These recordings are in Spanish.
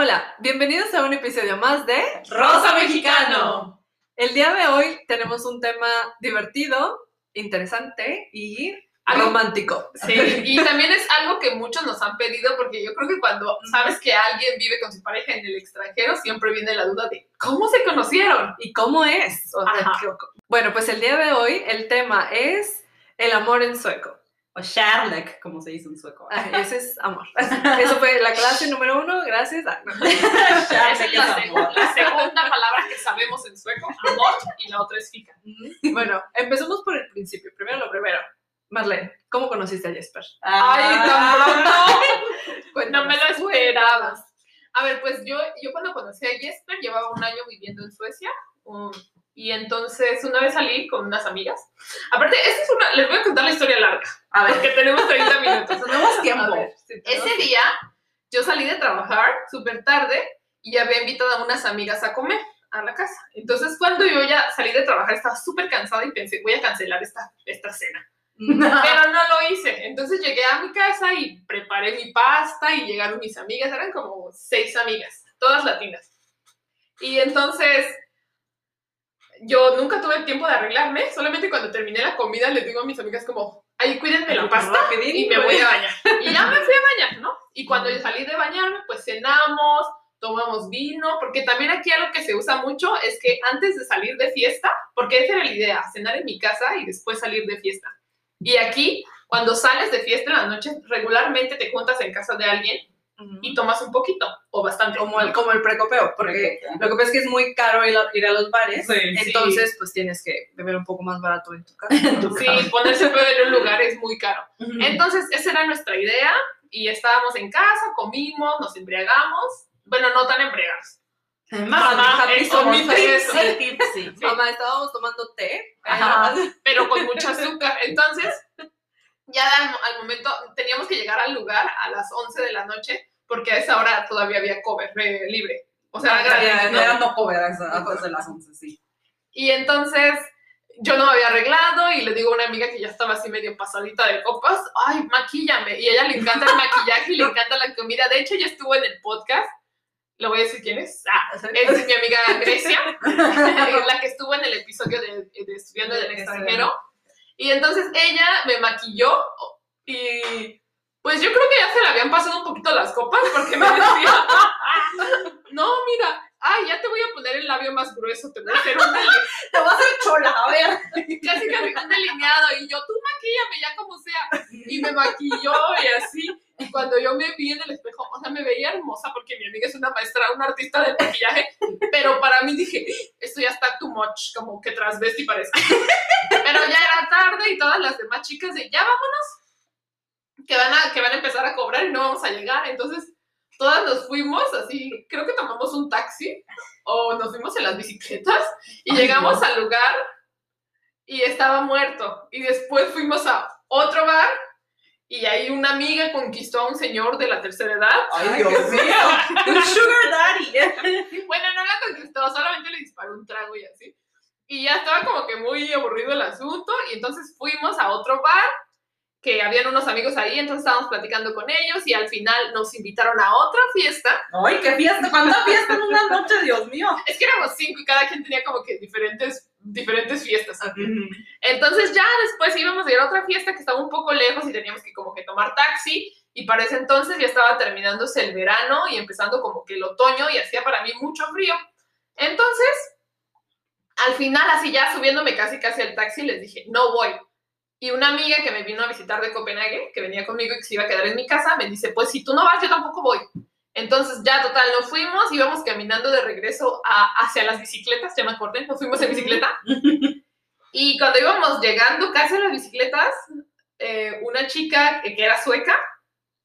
Hola, bienvenidos a un episodio más de Rosa Mexicano. El día de hoy tenemos un tema divertido, interesante y Algo- romántico. Sí, y también es algo que muchos nos han pedido porque yo creo que cuando sabes que alguien vive con su pareja en el extranjero, siempre viene la duda de cómo se conocieron. ¿Y cómo es? O sea, Ajá. ¿qué- bueno, pues el día de hoy el tema es el amor en sueco. O Sherlock, como se dice en sueco. Ay, ese es amor. Eso fue la clase número uno, gracias. Ah, no. Esa es la, segunda palabra que sabemos en sueco, amor, y la otra es fija. Bueno, empecemos por el principio. Primero lo primero. Marlene, ¿cómo conociste a Jesper? ¡Ay, tan pronto! No me lo esperabas. A ver, pues yo, yo cuando conocí a Jesper llevaba un año viviendo en Suecia. Y entonces una vez salí con unas amigas. Aparte, esta es una, les voy a contar la historia larga, A ver, porque tenemos 30 minutos. tenemos tiempo. ver, sí, tenemos- Ese día yo salí de trabajar súper tarde y había invitado a unas amigas a comer a la casa. Entonces cuando yo ya salí de trabajar estaba súper cansada y pensé, voy a cancelar esta, esta cena. Pero no lo hice. Entonces llegué a mi casa y preparé mi pasta y llegaron mis amigas. Eran como seis amigas, todas latinas. Y entonces yo nunca tuve el tiempo de arreglarme. Solamente cuando terminé la comida les digo a mis amigas como, ay, cuídenme la pasta y me voy a bañar. Y ya me fui a bañar, ¿no? Y cuando yo salí de bañarme, pues cenamos, tomamos vino, porque también aquí algo que se usa mucho es que antes de salir de fiesta, porque esa era la idea, cenar en mi casa y después salir de fiesta. Y aquí, cuando sales de fiesta en la noche, regularmente te juntas en casa de alguien Y tomas un poquito o bastante. como el, como el precopeo, porque lo que pasa es que es muy caro ir a, ir a los bares, Sí. entonces pues tienes que beber un poco más barato en tu casa. Sí, ponerse pedo en un lugar es muy caro. Entonces, esa era nuestra idea y estábamos en casa, comimos, nos embriagamos. Bueno, no tan embriagados. Más Mamá, tipsy, estábamos tomando té. Ajá. pero con mucho azúcar. Entonces, ya al, al momento teníamos que llegar al lugar a las 11 de la noche, porque a esa hora todavía había cover eh, libre. O sea, era Ya, ¿no? cover a antes de las 11, sí. Y entonces yo no me había arreglado y le digo a una amiga que ya estaba así medio pasadita de copas, ay, maquíllame. Y a ella le encanta el maquillaje y le encanta la comida. De hecho, ya estuvo en el podcast. Le voy a decir quién es. Ah, es mi amiga Grecia, la que estuvo en el episodio de, de Estudiando en el extranjero. Y entonces ella me maquilló y pues yo creo que ya se le habían pasado un poquito las copas porque me decía, no, mira, ay, ya te voy a poner el labio más grueso, te voy a hacer un, Te voy a hacer chola, a ver. casi casi un delineado y yo, tú maquíllame ya como sea. Y me maquilló y así. Y cuando yo me vi en el espejo, o sea, me veía hermosa porque mi amiga es una maestra, una artista del maquillaje, pero para mí dije, esto ya está too much, como que transvesti parece. Pero ya era tarde y todas las demás chicas de, ya vámonos, que van a, que van a empezar a cobrar y no vamos a llegar. Entonces, todas nos fuimos así, creo que tomamos un taxi o nos fuimos en las bicicletas y Ay, llegamos no. al lugar y estaba muerto. Y después fuimos a otro bar y ahí una amiga conquistó a un señor de la tercera edad. Ay, Dios mío. Un sugar daddy. Bueno, no la conquistó, solamente le disparó un trago y así. Y ya estaba como que muy aburrido el asunto y entonces fuimos a otro bar que habían unos amigos ahí, entonces estábamos platicando con ellos y al final nos invitaron a otra fiesta. Ay, qué fiesta. ¿Cuánta fiesta en una noche, Dios mío? Es que éramos cinco y cada quien tenía como que diferentes, diferentes fiestas. Entonces ya después íbamos a ir a otra fiesta que estaba un poco lejos y teníamos que como que tomar taxi y para ese entonces ya estaba terminándose el verano y empezando como que el otoño y hacía para mí mucho frío. Entonces, al final así ya subiéndome casi casi al taxi les dije, no voy. Y una amiga que me vino a visitar de Copenhague, que venía conmigo y que se iba a quedar en mi casa, me dice, pues si tú no vas, yo tampoco voy. Entonces ya total, nos fuimos, íbamos caminando de regreso a- hacia las bicicletas, ya me acordé, nos fuimos en bicicleta. Y cuando íbamos llegando casi a las bicicletas, eh, una chica que era sueca,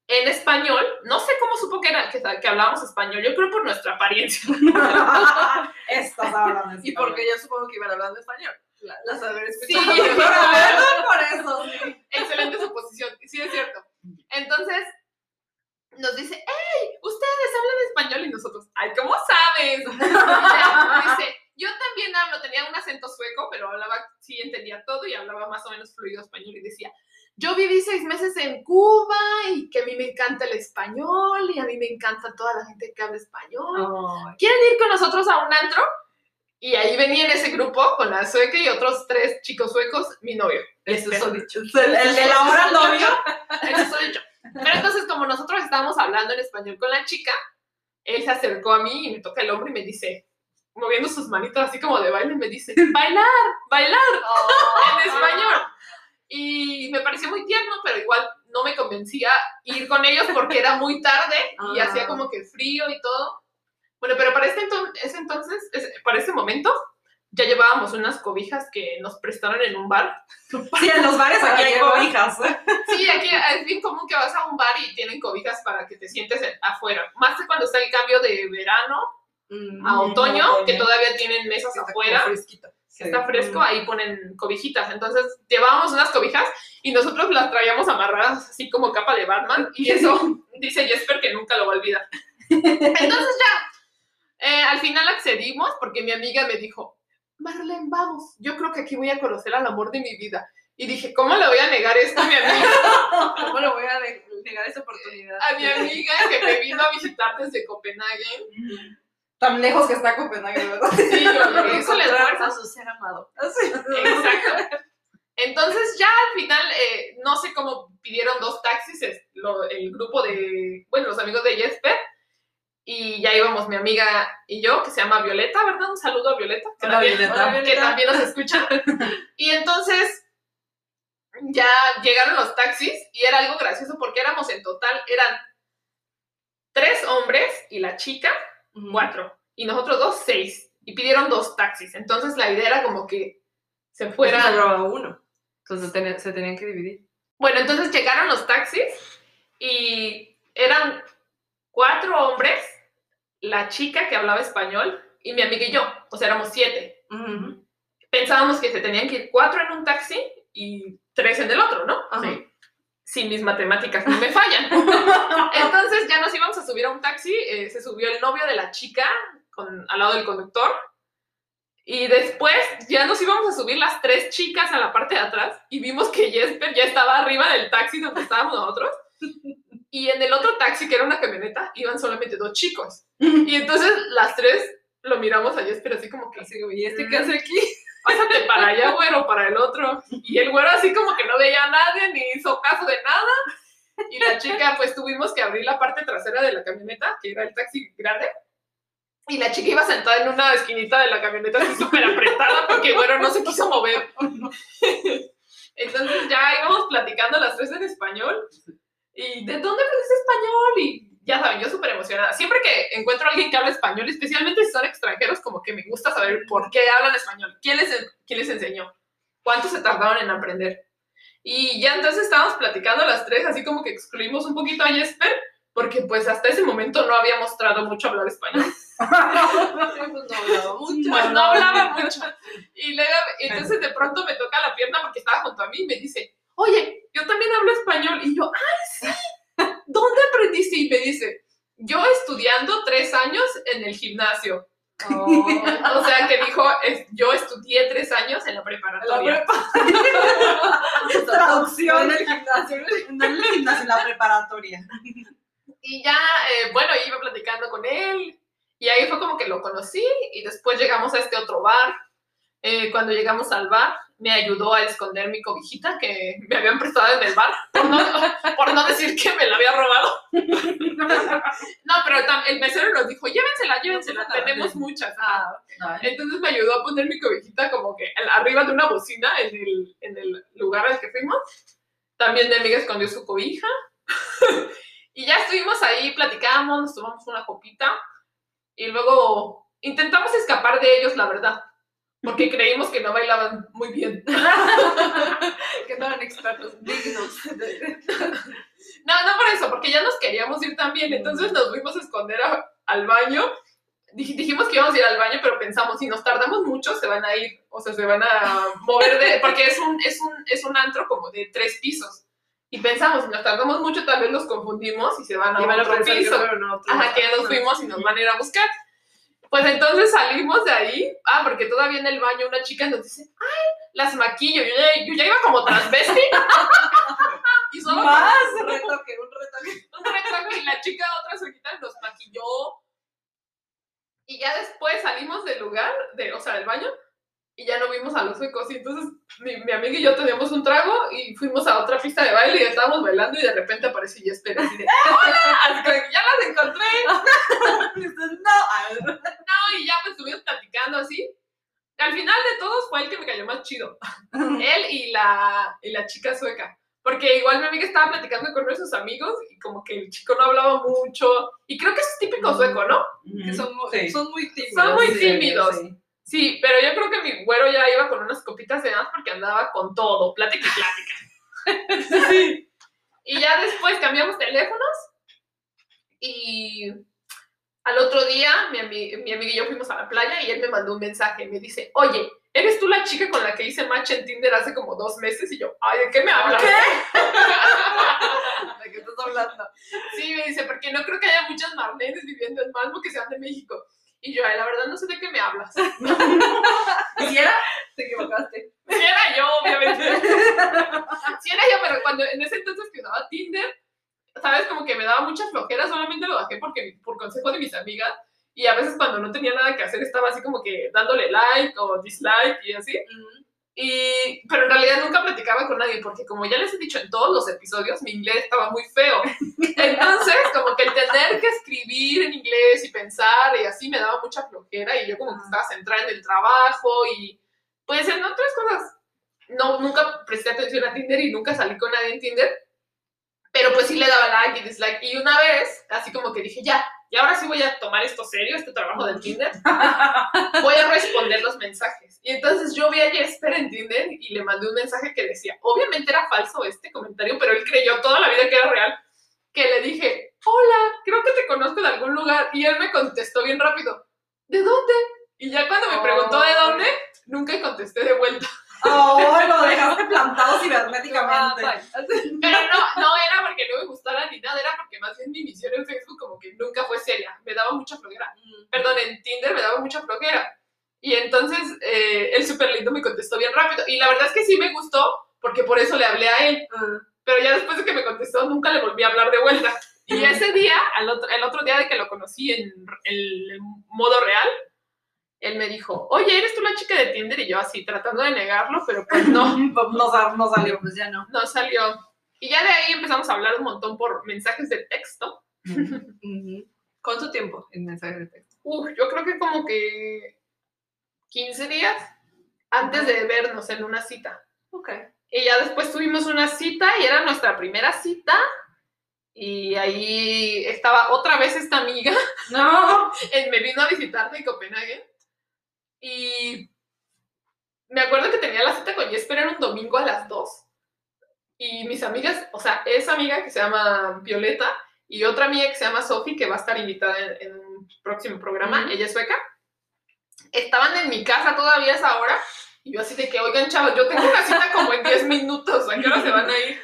en español, no sé cómo supo que, era, que, que hablábamos español, yo creo por nuestra apariencia. Estas hablan Y porque yo supongo que iban hablando español. La- Las Sí, escuchado. Pero por eso, sí. excelente suposición, sí es cierto. Entonces, nos dice, hey, ustedes hablan español y nosotros, ay, ¿cómo sabes? dice, yo también hablo, tenía un acento sueco, pero hablaba, sí entendía todo y hablaba más o menos fluido español y decía, yo viví seis meses en Cuba y que a mí me encanta el español y a mí me encanta toda la gente que habla español. ¿Quieren ir con nosotros a un antro? Y ahí venía en ese grupo con la sueca y otros tres chicos suecos, mi novio. Eso son dichos. El, de la hora novio. Eso yo. Pero entonces, como nosotros estábamos hablando en español con la chica, él se acercó a mí y me toca el hombro y me dice, moviendo sus manitos así como de baile, me dice, bailar, bailar en español. Y me pareció muy tierno, pero igual no me convencía ir con ellos porque era muy tarde y Ah. hacía como que frío y todo. Bueno, pero para este ese entonces, ese- para ese momento, ya llevábamos unas cobijas que nos prestaron en un bar. Sí, en los bares aquí hay cobijas. Sí, aquí es bien común que vas a un bar y tienen cobijas para que te sientes en- afuera. Más que cuando está el cambio de verano Mm, a otoño, otoño. que todavía tienen mesas está afuera, fresquito. que está fresco, Mm. ahí ponen cobijitas. Entonces llevábamos unas cobijas y nosotros las traíamos amarradas así como capa de Batman y eso dice Jesper que nunca lo va a olvidar. Entonces ya, eh, al final accedimos porque mi amiga me dijo, Marlene, vamos, yo creo que aquí voy a conocer al amor de mi vida. Y dije, ¿cómo le voy a negar esto a mi amiga? ¿Cómo le voy a negar esa oportunidad? A mi amiga que me vino a visitar desde Copenhague. Tan lejos que está Copenhague, ¿verdad? Sí, yo Encontrar esfuerzo. a su ser amado. Exacto. Entonces ya al final, eh, no sé cómo pidieron dos taxis, el grupo de, bueno, los amigos de Jesper, y ya íbamos mi amiga y yo, que se llama Violeta, ¿verdad? Un saludo a Violeta, que, Hola, también, Violeta. Hola, que también nos escucha. Y entonces ya llegaron los taxis y era algo gracioso porque éramos en total, eran tres hombres y la chica, cuatro. Y nosotros dos, seis. Y pidieron dos taxis. Entonces la idea era como que se Fuera. fueran. uno. Entonces se tenían que dividir. Bueno, entonces llegaron los taxis y eran cuatro hombres, la chica que hablaba español y mi amiga y yo. O sea, éramos siete. Pensábamos que se tenían que ir cuatro en un taxi y tres en el otro, ¿no? Ajá. Sí. Si mis matemáticas no me fallan. Entonces ya nos íbamos a subir a un taxi, eh, se subió el novio de la chica con, al lado del conductor. Y después ya nos íbamos a subir las tres chicas a la parte de atrás y vimos que Jesper ya estaba arriba del taxi donde estábamos nosotros. Y en el otro taxi, que era una camioneta, iban solamente dos chicos. Y entonces las tres lo miramos a Jesper así como que, Así ¿y este qué hace aquí? pásate para allá, güero, para el otro. Y el güero así como que no veía a nadie, ni hizo caso de nada. Y la chica, pues tuvimos que abrir la parte trasera de la camioneta, que era el taxi grande. Y la chica iba sentada en una esquinita de la camioneta así súper apretada porque el güero no se quiso mover. Entonces ya íbamos platicando las tres en español. ¿Y de dónde aprendes español? Y ya saben, yo súper emocionada. Siempre que encuentro a alguien que habla español, especialmente si son extranjeros, como que me gusta saber por qué hablan español. ¿Quién les, quién les enseñó? ¿Cuánto se tardaron en aprender? Y ya entonces estábamos platicando las tres, así como que excluimos un poquito a Jesper, porque pues hasta ese momento no había mostrado mucho hablar español. Pues no hablaba mucho. Pues no hablaba mucho. Y luego, entonces de pronto me toca la pierna porque estaba junto a mí y me dice, oye, yo también hablo español. Y yo, ay, sí, ¿dónde aprendiste? Y me dice, yo estudiando tres años en el gimnasio. O sea, que dijo, es- yo estudié tres años en la preparatoria. Traducción. en el gimnasio. No en el gimnasio, en la preparatoria. Y ya, eh, bueno, iba platicando con él y ahí fue como que lo conocí y después llegamos a este otro bar. Eh, cuando llegamos al bar, me ayudó a esconder mi cobijita que me habían prestado en el bar, por no, por no decir que me la había robado. No, pero el mesero nos dijo, llévensela, llévensela, tenemos muchas. Ah, Entonces me ayudó a poner mi cobijita como que arriba de una bocina en el, en el lugar al que fuimos. También mi amiga escondió su cobija. y ya estuvimos ahí, platicamos, nos tomamos una copita. Y luego intentamos escapar de ellos, la verdad. Porque creímos que no bailaban muy bien. que no eran expertos, dignos. No, no por eso, porque ya nos queríamos ir también. Entonces nos fuimos a esconder a- al baño. Dij- dijimos que íbamos a ir al baño, pero pensamos, si nos tardamos mucho, se van a ir, o sea, se van a mover de. Porque es un, es un, es un antro como de tres pisos. Y pensamos, si nos tardamos mucho, tal vez los confundimos y se van a Y van a otro que piso. a otro Ajá, que ya nos fuimos y nos van a ir a buscar. Pues entonces salimos de ahí. Ah, porque todavía en el baño una chica nos dice, ay, las maquillo. Yo ya, yo ya iba como transvesti. y solo Más retoque, un retoque. un retoque y la chica otra suequita nos maquilló. Y ya después salimos del lugar, de, o sea, del baño, y ya no vimos a los suecos. Y entonces mi, mi amiga y yo teníamos un trago y fuimos a otra pista de baile y estábamos bailando y de repente apareció Jesper así de ¡Hola! Así como que ya las encontré. No. ah, No, y ya pues estuvimos platicando así. Al final de todos fue el que me cayó más chido. Él y la, y la chica sueca. Porque igual mi amiga estaba platicando con nuestros amigos y como que el chico no hablaba mucho. Y creo que eso es típico Mm. sueco, ¿no? Que son, Sí. son muy tímidos. Son muy tímidos. sí. Sí, pero yo creo que mi güero ya iba con unas copitas de más porque andaba con todo, plática y plática. Sí. Y ya después cambiamos teléfonos y al otro día mi, ami- mi amiga y yo fuimos a la playa y él me mandó un mensaje. Me dice, oye, ¿eres tú la chica con la que hice match en Tinder hace como dos meses? Y yo, ay, ¿de qué me hablas? ¿De qué estás hablando? Sí, me dice, porque no creo que haya muchas Marlenes viviendo en Malmo que sean de México. Y yo, ay, la verdad no sé de qué me hablas. ¿Y era? Te equivocaste. Si era yo, obviamente. Si era yo, pero cuando en ese entonces que usaba Tinder, sabes, como que me daba mucha flojera, solamente lo bajé porque, por consejo de mis amigas. Y a veces cuando no tenía nada que hacer estaba así como que dándole like o dislike y así. Y, pero en realidad nunca platicaba con nadie porque como ya les he dicho en todos los episodios, mi inglés estaba muy feo. Entonces, como que el tener que escribir en inglés y pensar y así me daba mucha flojera y yo como que estaba centrada en el trabajo y pues en otras cosas. No, nunca presté atención a Tinder y nunca salí con nadie en Tinder. Pero pues sí le daba like y dislike. Y una vez, así como que dije, ya, y ahora sí voy a tomar esto serio, este trabajo del Tinder. Voy a responder los mensajes. Y entonces yo vi a Jesper en Tinder y le mandé un mensaje que decía, obviamente era falso este comentario, pero él creyó toda la vida que era real. Que le dije, hola, creo que te conozco de algún lugar. Y él me contestó bien rápido, ¿de dónde? Y ya cuando me preguntó de dónde, nunca contesté de vuelta. Oh, lo dejaste plantado cibernéticamente. Ah. Pero no, no era porque no me gustara ni nada, era porque más bien mi misión en Facebook como que nunca fue seria. Me daba mucha flojera. Perdón, en Tinder me daba mucha flojera. Y entonces eh, el súper lindo me contestó bien rápido. Y la verdad es que sí me gustó porque por eso le hablé a él. Ah. Pero ya después de que me contestó nunca le volví a hablar de vuelta. Y Mm. ese día, al otro, el otro día de que lo conocí en el, el modo real, él me dijo, oye, ¿eres tú la chica de Tinder? Y yo así, tratando de negarlo, pero pues no. No, no salió. Pues ya no. no salió. Y ya de ahí empezamos a hablar un montón por mensajes de texto. Ujú. ¿Cuánto tiempo en mensaje de texto? Uf, yo creo que como que 15 días antes de vernos en una cita. Ok. Y ya después tuvimos una cita y era nuestra primera cita. Y ahí estaba otra vez esta amiga. No. Él me vino a visitar de Copenhague. Y me acuerdo que tenía la cita con Jesper, era un domingo a las 2. Y mis amigas, o sea, esa amiga que se llama Violeta y otra amiga que se llama Sophie, que va a estar invitada en, en un próximo programa, ella es sueca, estaban en mi casa todavía a esa hora. Y yo así de que, oigan, chavos, yo tengo una cita como en 10 minutos, ¿a qué hora se van a ir?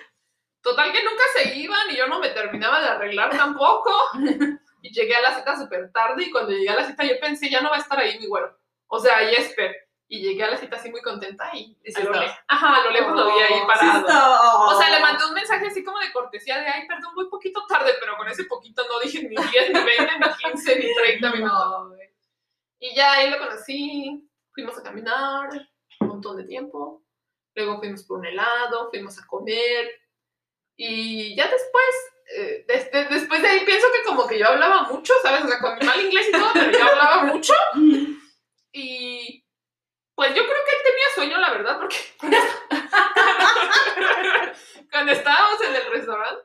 Total que nunca se iban y yo no me terminaba de arreglar tampoco. Y llegué a la cita súper tarde y cuando llegué a la cita yo pensé, ya no va a estar ahí mi güero. O sea, Jesper. Y llegué a la cita así muy contenta y, Y sí a, lo estaba. le- Ajá, a lo lejos lo vi ahí Oh, Sí parado. estaba- O sea, le mandé un mensaje así como de cortesía de, ay, perdón, voy poquito tarde, pero con ese poquito no dije ni 10, ni 20, ni 15, ni 30 minutos. Y ya ahí lo conocí, fuimos a caminar un montón de tiempo, luego fuimos por un helado, fuimos a comer y ya después, eh, después de ahí pienso que como que yo hablaba mucho, ¿sabes? O sea, con mi mal inglés y todo, pero yo hablaba mucho pues yo creo que él tenía sueño, la verdad, porque cuando estábamos en el restaurante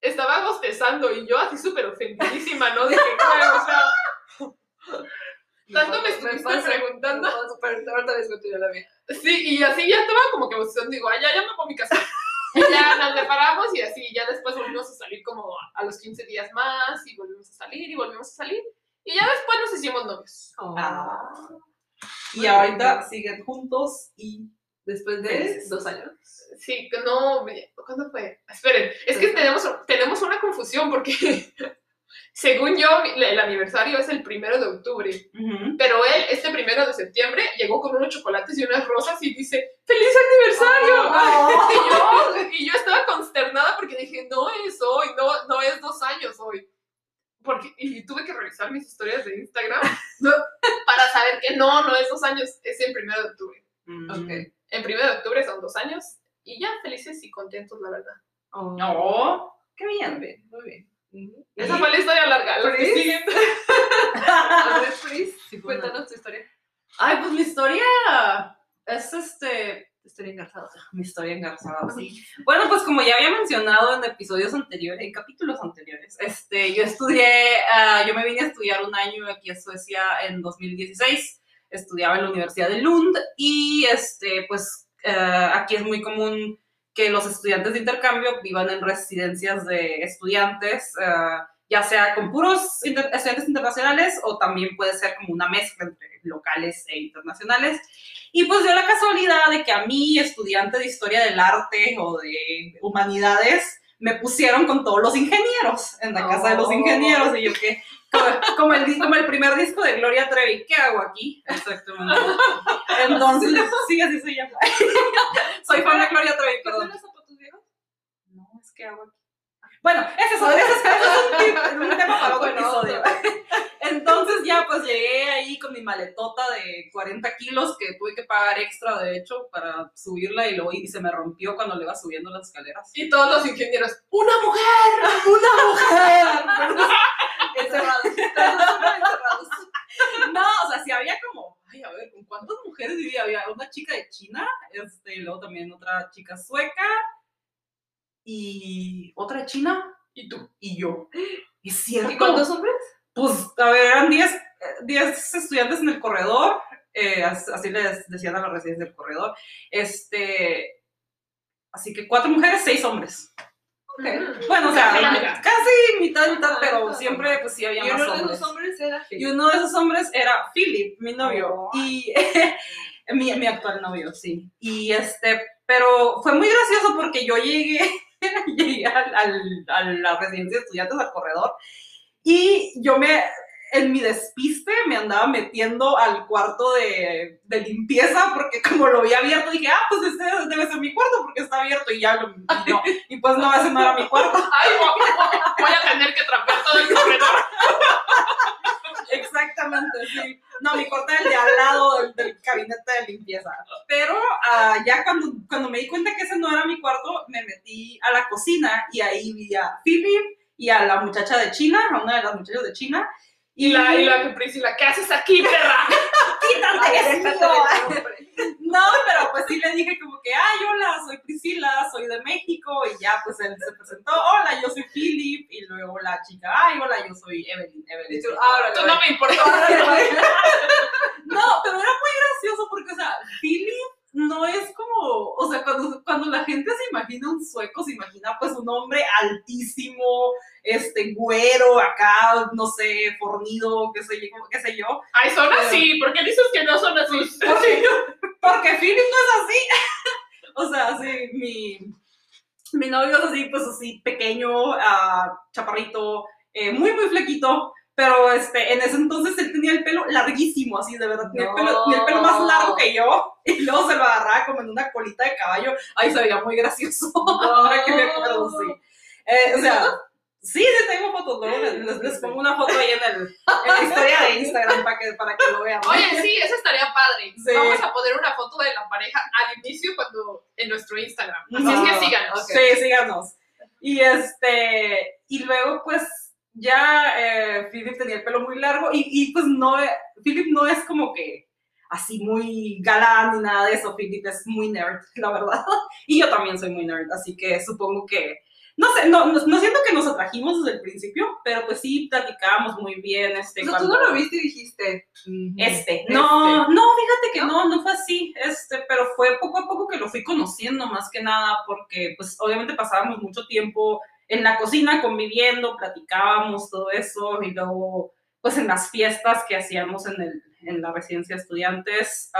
estaba bostezando y yo así súper ofendidísima, ¿no? Dije, "Güey, o sea... Tanto me estuviste pasa, preguntando. me pasa, pero ahorita yo la mía. Sí, y así ya estaba como que bostezando, digo, ay, ya, ya me voy a mi casa. Y ya nos separamos y así, ya después volvimos a salir como a los 15 días más y volvimos a salir y volvimos a salir. Y ya después nos hicimos novios. Ah. Y ahorita siguen juntos y Después de dos años. Sí, no, ¿cuándo fue? Esperen, es que tenemos, tenemos una confusión porque Según yo, el aniversario es el primero de octubre. Ujú. Pero él, este primero de septiembre, llegó con unos chocolates y unas rosas y dice, ¡Feliz aniversario! Oh. Y, yo, y yo estaba consternada porque dije, no es hoy, no, no es dos años hoy. Porque, y tuve que revisar mis historias de Instagram para saber que no, no es dos años, es el primero de octubre. Mm. Ok. El primero de octubre son dos años y ya felices y contentos, la verdad. Oh. Oh, qué bien. Muy bien, muy bien. Esa fue la historia larga. Los que siguen. A ver, Pris, Sí, cuéntanos tu historia. Ay, pues mi historia es este. Historia engarzada. Mi historia engarzada, sí. Bueno, pues como ya había mencionado en episodios anteriores, en capítulos anteriores, este, yo estudié, ah, yo me vine a estudiar un año aquí a Suecia en 2016. Estudiaba en la Universidad de Lund y, este, pues, ah, aquí es muy común que los estudiantes de intercambio vivan en residencias de estudiantes, ah, ya sea con puros inter- estudiantes internacionales o también puede ser como una mezcla entre locales e internacionales. Y pues dio la casualidad de que a mí, estudiante de historia del arte o de humanidades, me pusieron con todos los ingenieros en la casa de los Oh. ingenieros. Y yo que, como, como el, como el primer disco de Gloria Trevi, ¿qué hago aquí? Exactamente. Entonces, sí, así se llama. Soy fan de Gloria Trevi, ¿Qué perdón. son los zapatos viejos? No, es que hago aquí. Bueno, ese es, es- ese es un, tip- un tema para otro episodio. Entonces ya pues llegué ahí con mi maletota de 40 kilos que tuve que pagar extra de hecho para subirla y luego y se me rompió cuando le iba subiendo las escaleras. Y todos los ingenieros, ¡una mujer! ¡Una mujer! Encerrados. Encerrados. No, o sea, sí había como, ay, a ver, ¿con cuántas mujeres vivía? Había una chica de China, este, y luego también otra chica sueca y otra de China Y tú. y yo. Es cierto. ¿Y cuántos hombres? Pues, a ver, eran 10 eh, 10 estudiantes en el corredor, eh, as- así les decían a la residencia del corredor. Este, así que cuatro mujeres, seis hombres. Ok. Bueno, o sea, Casi mitad. casi mitad, mitad, Ah, pero siempre pues sí había Y más uno de hombres. los hombres era Y uno de esos hombres era Philip, mi novio, Oh. y mi, mi actual novio, sí. Y este, pero fue muy gracioso porque yo llegué, llegué a la residencia de estudiantes, al corredor, y yo me, en mi despiste, me andaba metiendo al cuarto de, de limpieza porque como lo había abierto, dije, ah, pues este debe ser mi cuarto porque está abierto, y ya, lo, y, no, y pues no, ese no era mi cuarto. ¡Ay, voy, a tener que trapear todo el corredor! Exactamente, sí. No, mi corte era el de al lado del, del gabinete de limpieza. Pero ah, ya cuando, cuando me di cuenta que ese no era mi cuarto, me metí a la cocina y ahí vi a Philip y a la muchacha de China, a una de las muchachas de China. Y la, y la que Priscila, ¿qué haces aquí, perra? ¡Quítate. No, pero pues sí le dije como que, ay, hola, soy Priscila, soy de México, y ya pues él se presentó, hola, yo soy Philip, y luego la chica, ay, hola, yo soy Evelyn, Evelyn. Y tú, ahora Tú no me importa. No, pero era muy gracioso porque, o sea, Philip no es como, o sea, cuando, cuando la gente se imagina un sueco, se imagina pues un hombre altísimo, este, güero, acá, no sé, fornido, qué sé yo, qué sé yo. Ay, son así. ¿Por qué dices que no son así? Porque, porque Philip no es así. o sea, sí, mi, mi novio es así, pues así, pequeño, ah, chaparrito, eh, muy, muy flequito. Pero este, en ese entonces él tenía el pelo larguísimo, así de verdad. Tenía, el pelo, tenía el pelo más largo que yo. Y luego se lo agarraba como en una colita de caballo. Ahí se veía muy gracioso. Ahora que me acuerdo, sí. Eh, o sea, sí, sí tengo fotos. Luego les, les- les pongo una foto ahí en, el, en la historia de Instagram para que, para que lo vean. Oye, sí, eso estaría padre. Sí. Vamos a poner una foto de la pareja al inicio cuando en nuestro Instagram. Así Ah, es que síganos. ok. Sí, síganos. Y este, y luego pues ya eh, Philip tenía el pelo muy largo y, y, pues no, Philip no es como que así muy galán ni nada de eso, Philip es muy nerd, la verdad. Y yo también soy muy nerd, así que supongo que, no sé, no, no, no siento que nos atrajimos desde el principio, pero pues sí platicábamos muy bien. Este, O sea, tú cuando- no lo viste y dijiste. "Ujú, este, no, este". no, fíjate que no, no fue así, este, pero fue poco a poco que lo fui conociendo más que nada, porque pues obviamente pasábamos mucho tiempo en la cocina conviviendo, platicábamos todo eso, y luego pues en las fiestas que hacíamos en, el, en la residencia de estudiantes,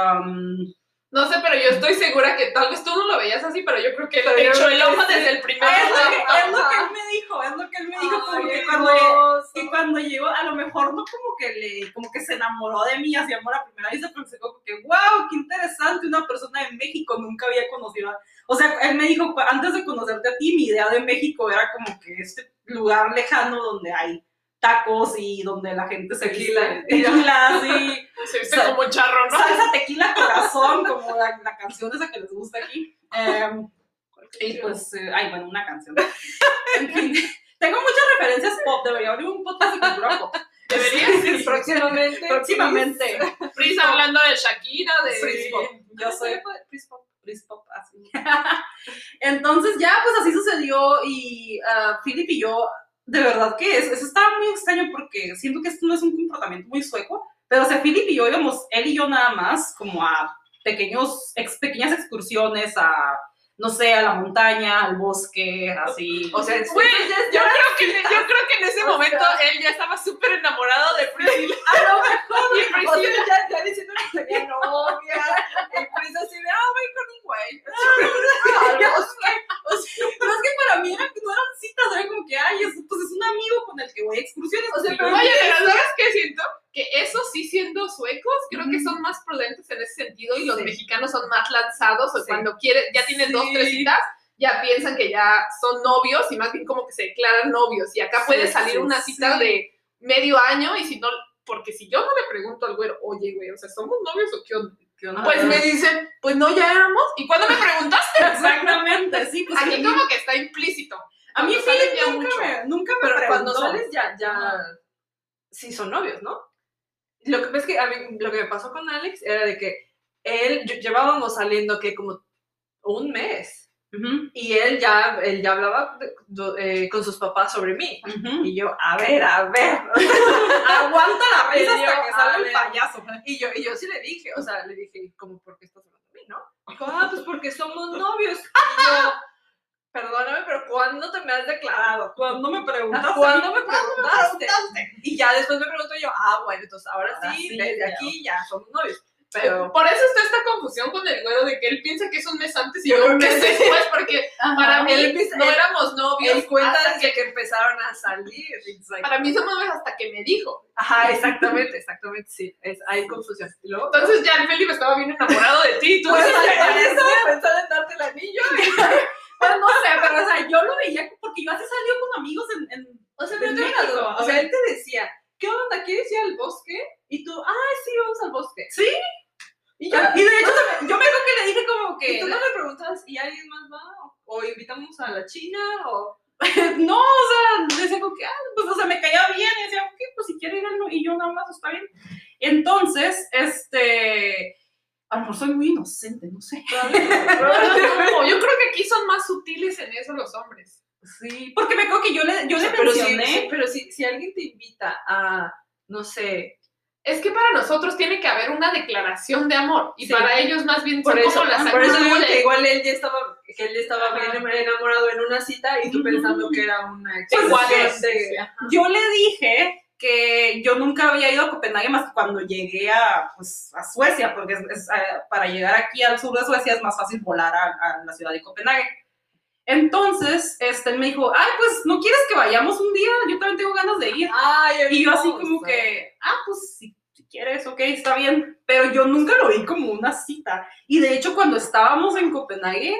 No sé, pero yo estoy segura que tal vez tú no lo veías así, pero yo creo que Pero echó el ojo desde el primer Es lo, que, momento. es lo que él me dijo, es lo que él me dijo, como que cuando, que cuando llegó, a lo mejor no como que le, como que se enamoró de mí, así amor a primera vista, pero se como que, wow, qué interesante, una persona de México, nunca había conocido. a-". O sea, él me dijo, "Cu- antes de conocerte a ti, mi idea de México era como que este lugar lejano donde hay tacos y donde la gente se Tequila. viste- tequila, sí, Se viste Sa- como charro, ¿no? salsa, tequila, corazón, como la, la canción esa que les gusta aquí. Em, y pues, eh, ay, bueno, una canción. En fin, tengo muchas referencias pop, debería abrir un podcast de cultura pop. Debería. Próximamente. Próximamente. Pris hablando de Shakira, de... Sí, yo soy Please pop. Pris Pop, así. Entonces ya, pues así sucedió y ah, Philip y yo, de verdad que es, eso estaba muy extraño porque siento que esto no es un comportamiento muy sueco, pero o sea, Philip y yo íbamos, él y yo nada más, como a pequeños, ex- pequeñas excursiones a, no sé, a la montaña, al bosque, así. O sea, Güey, yo creo, que, yo creo que en ese momento él ya estaba súper enamorado de Priscila. A lo mejor. Y O Priscila sea, ya, ya diciendo que tenía novia. Y así de, ah, voy con un güey. Al bosque. O sea, pero es que para mí no eran citas, era como que, ay, es, pues es un amigo con el que voy a excursiones. O sea, pero Oye, pero ¿sabes qué siento? Que eso sí siendo suecos, creo que son más prudentes en ese sentido y los Sí. mexicanos son más lanzados o Sí. cuando quieren, ya tienen dos, Sí. tres citas, ya piensan que ya son novios y más bien como que se declaran novios. Y acá puede salir una cita de medio año y si no, porque si yo no le pregunto al güero, oye, güey, o sea, ¿somos novios o qué onda? Pues me dicen, pues no, ya éramos. ¿Y cuándo me preguntaste? Exactamente, sí, pues Aquí como que está implícito. A mí Cuando Philip nunca mucho. me, nunca me Pero cuando preguntó. sales ya, ya, sí son novios, ¿no? Lo que ves que a mí, lo que me pasó con Alex era de que él, ll- llevábamos saliendo que como un mes Ujú, y él ya, él ya hablaba eh, con sus papás sobre mí. ujú. Y yo, a ver, a ver. Aguanta la risa yo, hasta que sale el payaso. Y yo, y yo sí le dije, o sea, le dije, ¿cómo por qué estás hablando de mí, no? Dijo, ah, pues porque somos novios. Y yo, perdóname, pero ¿cuándo te me has declarado? Cuando me preguntas, ¿Cuándo me preguntaste? Y ya después me pregunto yo, ah, bueno, entonces ahora Ahora sí, sí, desde aquí ya somos novios. Pero Por eso está esta confusión con el güero de que él piensa que es un mes antes y Yo un mes después, porque para mí Él no éramos novios. él cuenta hasta desde que- que empezaron a salir. para mí somos novios hasta que me dijo. Ajá, exactamente, exactamente, sí. Es, hay confusión. Y luego, Entonces ya el Felipe estaba bien enamorado de ti y tú pues, él estaba pensando en darte el anillo. Pues no sé, pero o sea, yo lo veía porque yo así salió con amigos en, en O sea, pero una duda. O sea, él te decía, ¿qué onda? ¿Quieres ir al bosque? Y tú, ah, sí, vamos al bosque. Sí. Y ya. Y de hecho, yo me acuerdo que le dije como ¿Y que. tú no le preguntabas, ¿y alguien más va? ¿O invitamos a la China? ¿O No, o sea, decía como que, ah, pues, o sea, me caía bien. Y decía, ok, pues si quiere ir y yo nada más, está bien. Entonces, este. A lo mejor soy muy inocente, no sé. no, yo creo que aquí son más sutiles en eso los hombres. Sí, porque me acuerdo que yo le, yo le pero, si, mencioné. sí, pero si, si alguien te invita a, no sé, Es que para nosotros tiene que haber una declaración de amor y Sí. para ellos más bien por son eso, como las por eso digo que igual él ya estaba, que él ya estaba bien enamorado en una cita y tú pensando que era una Pues, expresión sí, de... Yo le dije que yo nunca había ido a Copenhague más que cuando llegué a, pues, a Suecia, porque es, es, eh, para llegar aquí al sur de Suecia es más fácil volar a, a la ciudad de Copenhague. Entonces, este, él me dijo, ay, pues, ¿no quieres que vayamos un día? Yo también tengo ganas de ir. Ay, Y yo así como que, ah, pues si, si quieres, ok, está bien. Pero yo nunca lo vi como una cita. Y de hecho, cuando estábamos en Copenhague,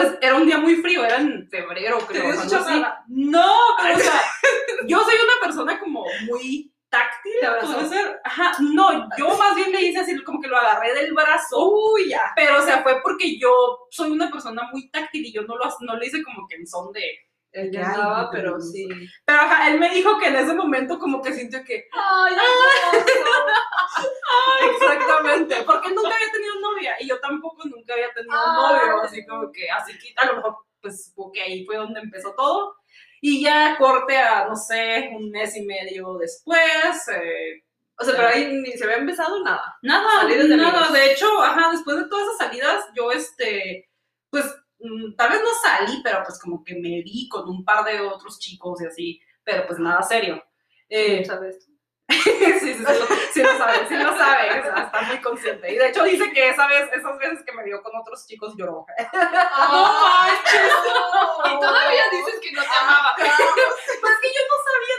pues era un día muy frío, era en febrero, creo. algo así. No, pero o sea, yo soy una persona como muy táctil, ¿Te puede ser. Ajá, no, yo más bien le hice así, como que lo agarré del brazo. Uy, ya. Pero, o sea, fue porque yo soy una persona muy táctil y yo no lo, no le hice como que en son de. Él ya Ay, andaba, no, pero sí. Pero, ajá, él me dijo que en ese momento como que sintió que, Ay, Exactamente, porque nunca había tenido novia y yo tampoco nunca había tenido Ay. novio, así como que, así que a lo mejor, pues, supongo que ahí fue donde empezó todo. Y ya corte a, no sé, un mes y medio después, eh, O sea, pero ahí ni se había empezado nada. nada, de nada, amigos. de hecho, ajá, después de todas esas salidas, yo, este, pues, tal vez no salí, pero pues como que me vi con un par de otros chicos y así, pero pues nada serio. Eh, ¿Sabes? sí, sí, sí, lo, sí lo sabe, sí lo sabe, está muy consciente. Y de hecho dice que esa vez, esas veces que me vio con otros chicos lloró. No manches. Y todavía dices que no te amaba. Pues es que yo no sabía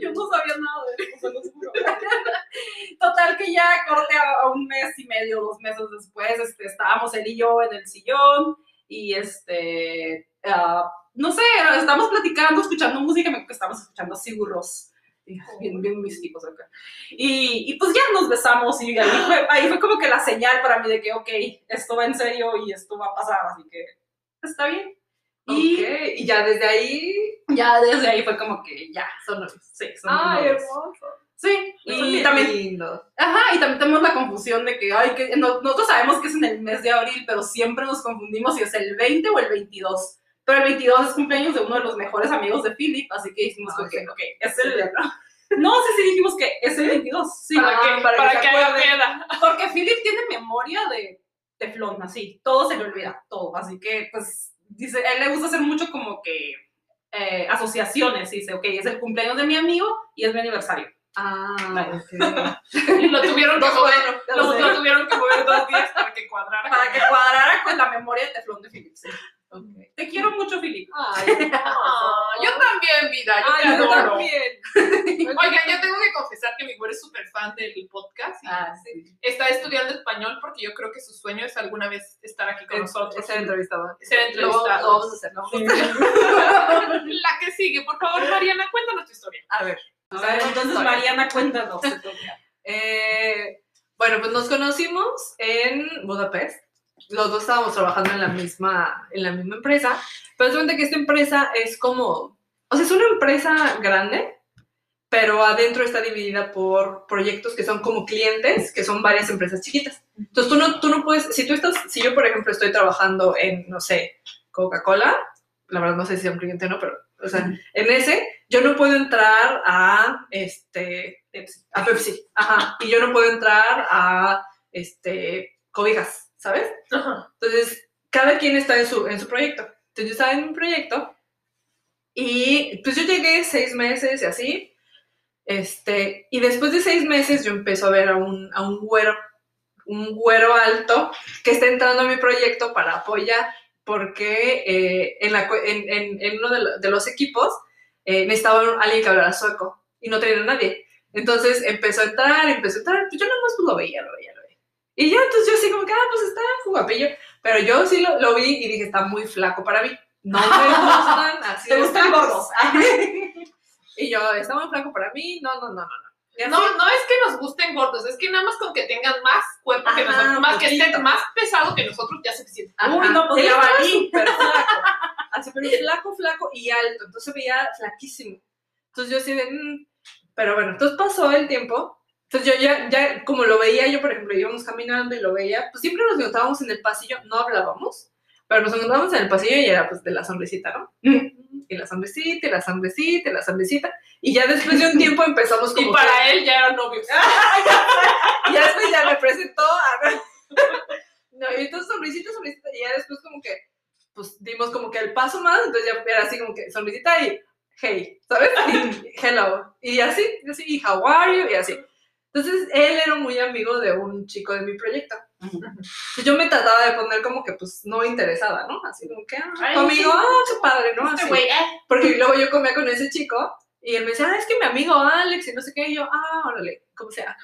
Yo no sabía nada de esto, se los juro. Total que ya corte a, a un mes y medio, dos meses después, este, estábamos él y yo en el sillón y este, ah, no sé, estábamos platicando, escuchando música, me estábamos escuchando Rós. Y Bien, bien místicos acá. Y, y pues ya nos besamos y ahí fue, ahí fue como que la señal para mí de que, ok, esto va en serio y esto va a pasar, así que está bien. Y Ok, y ya desde ahí ya desde ahí fue como que ya, son novios. sí, son Ay, novios. hermoso. Sí, y bien también, lindos. ajá, y también tenemos la confusión de que, ay, que no- nosotros sabemos que es en el mes de abril, pero siempre nos confundimos si es el 20 o el 22. Pero el 22 es cumpleaños de uno de los mejores amigos de Philip, así que dijimos, Ah, ok, ok. ok, es el... No, sí, sí dijimos que es el 22, sí. Para Ah, que, para que para se que haga acuerden. queda. Porque Philip tiene memoria de teflón, así, todo se le olvida, todo. Así que, pues, dice, él le gusta hacer mucho como que eh, asociaciones. Dice, ok, es el cumpleaños de mi amigo y es mi aniversario. Ah, ok. Y lo tuvieron que mover. Lo, tuvieron que mover dos días para que cuadrara. Para que cuadrara con la memoria de teflón de Philip. Te quiero mucho, Philip. Ay, Ah, yo también, vida, yo Ay, te yo adoro. también. Oigan, yo tengo que confesar que mi güero es súper fan del podcast y Ah, sí. está estudiando español porque yo creo que su sueño es alguna vez estar aquí con nosotros. Es ser entrevistado. Ser entrevistado. vamos a hacer. La que sigue, por favor, Mariana, cuéntanos tu historia. A ver. A ver, entonces, Historia. Mariana, cuéntanos. Eh, bueno, pues nos conocimos en Budapest. Los dos estábamos trabajando en la misma, en la misma empresa. Pero es cuenta que esta empresa es como, o sea, es una empresa grande, pero adentro está dividida por proyectos que son como clientes, que son varias empresas chiquitas. Entonces tú no, tú no puedes, si tú estás, si yo por ejemplo estoy trabajando en, no sé, Coca-Cola, la verdad no sé si es un cliente o no, pero, o sea, en ese, yo no puedo entrar a, este, Pepsi. a Pepsi, ajá, y yo no puedo entrar a, este, cobijas, ¿sabes? Entonces, cada quien está en su, en su proyecto. Entonces, yo estaba en mi proyecto y pues yo llegué seis meses y así, este, y después de seis meses yo empiezo a ver a un, a un güero, un güero alto que está entrando a mi proyecto para apoyar porque eh, en, la, en, en- en uno de, lo- de los equipos eh, necesitaba alguien que hablara sueco y no tenía nadie. Entonces empezó a entrar, empezó a entrar, pues yo nada más pues, lo veía, lo veía. Y ya, entonces yo así como que, ah, pues está guapillo. Pero yo sí lo, lo vi y dije, está muy flaco para mí. No me gustan así. ¿Te gustan gordos? Y yo, está muy flaco para mí, no, no, no, no. no. No, no es que nos gusten gordos, es que nada más con que tengan más cuerpo que Ajá, nosotros, más que poquito. estén más pesado que nosotros, ya suficiente. ajá. Uy, no, valí. súper flaco. Así, pero flaco, flaco y alto. Entonces veía flaquísimo. Entonces yo así de, mm. pero bueno, entonces pasó el tiempo. Entonces yo ya, ya, como lo veía, yo por ejemplo íbamos caminando y lo veía, pues siempre nos encontrábamos en el pasillo, no hablábamos, pero nos encontrábamos en el pasillo y era pues de la sonrisita, ¿no? Y la sonrisita, y la sonrisita, y la sonrisita. Y ya después de un tiempo empezamos como Y que- para él ya eran novios. y ya después ya me presentó a... No, y entonces sonrisita, sonrisita, y ya después como que, pues dimos como que el paso más, entonces ya era así como que sonrisita y hey, ¿sabes? Y hello, y así, y así, y how are you, y así. Entonces él era muy amigo de un chico de mi proyecto. Entonces yo me trataba de poner como que pues no interesada, ¿no? Así como que, ah, Ay, amigo, sí. ah, qué padre, ¿no? Este Así. eh. Porque luego yo comía con ese chico y él me decía, ah, es que mi amigo Alex y no sé qué, y yo, ah, órale, como sea.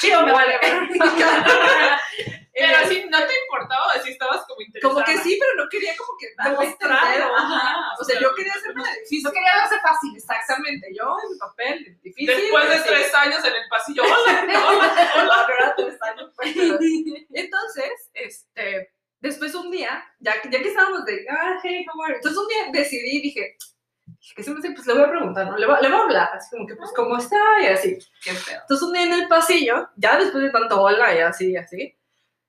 Chido, me vale. Pero así no te importaba, así estabas como interesada. Como que sí, pero no quería como que Demostrar, entender, ajá. ajá. O sea, yo quería hacer nada difícil. No quería verse fácil, Exactamente, yo en mi papel, difícil. Después de tres años en el pasillo, hola, hola. Hola, ¿verdad? Tres años, pues. Entonces, este, después un día, ya, que- ya que estábamos de, ah, hey, how are you? Entonces un día decidí, dije, dije, ¿qué se me hace? Pues le voy a preguntar, ¿no? Le voy, le voy a hablar, así como que, pues, ¿cómo está? Y así. Qué pedo. Entonces un día en el pasillo, ya después de tanto hola y así, así,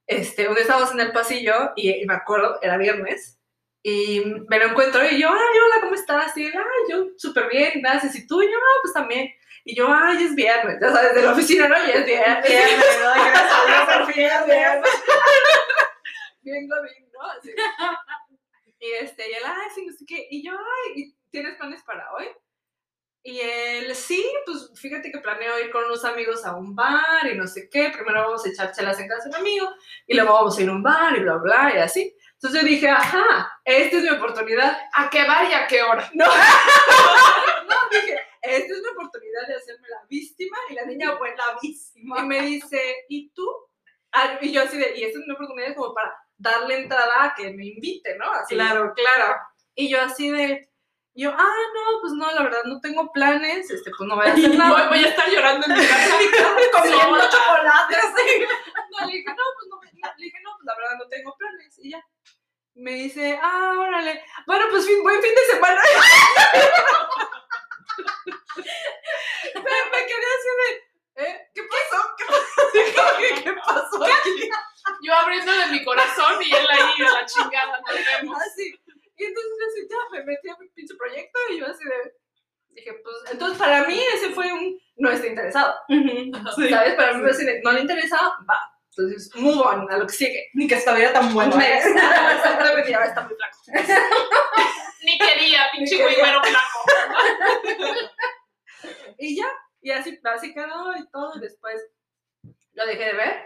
este, un día estábamos en el pasillo y, y me acuerdo, era viernes, y me lo encuentro y yo, ay, hola, ¿cómo estás? Y él, ay, yo súper bien, gracias. Y tú, y yo, ah, pues también. Y yo, ay, es viernes, ya sabes, de la oficina, ¿no? Y es viernes. Viernes, ¿no? Gracias a Dios, al fin es viernes. Bien, ¿no? Así. Y este, y él, ay, sí, no sé qué. Y yo, ay, ¿y ¿tienes planes para hoy? Y él, sí, pues fíjate que planeo ir con unos amigos a un bar y no sé qué. Primero vamos a echar chelas en casa de un amigo y luego vamos a ir a un bar y bla, bla, y así. Entonces yo dije, ajá, esta es mi oportunidad. ¿A qué bar y a qué hora? No, no, dije, esta es mi oportunidad de hacerme la víctima y la niña fue la víctima. Y me dice, ¿y tú? Ah, y yo así de, y esta es mi oportunidad como para darle entrada a que me invite, ¿no? Así, Claro, claro. Y yo así de, yo, ah, no, pues no, la verdad no tengo planes, este, pues no voy a hacer Voy, nada. voy a estar llorando en mi casa. comiendo chocolate, así. No, le dije, no, pues no, le dije, no, pues la verdad no tengo planes, y ya. Me dice, ah, órale, bueno, pues fin, buen fin de semana. me, me quedé así de, ¿eh? ¿Qué pasó? ¿Qué pasó? ¿Qué, qué pasó aquí? Yo abriéndole mi corazón y él ahí la chingada, nos vemos. Así. Y entonces yo así, ya, me metí a mi pinche proyecto y yo así de, dije, pues, entonces para mí ese fue un, no está interesado. Sí. ¿Sabes? Para mí de, no le interesa, va. Entonces, move on, a lo que sigue. Ni que estuviera tan bueno. ¿eh? Exactamente, ya está muy flaco. Ni quería, pinche pero flaco. Y ya, y así, así quedó y todo, y después lo dejé de ver.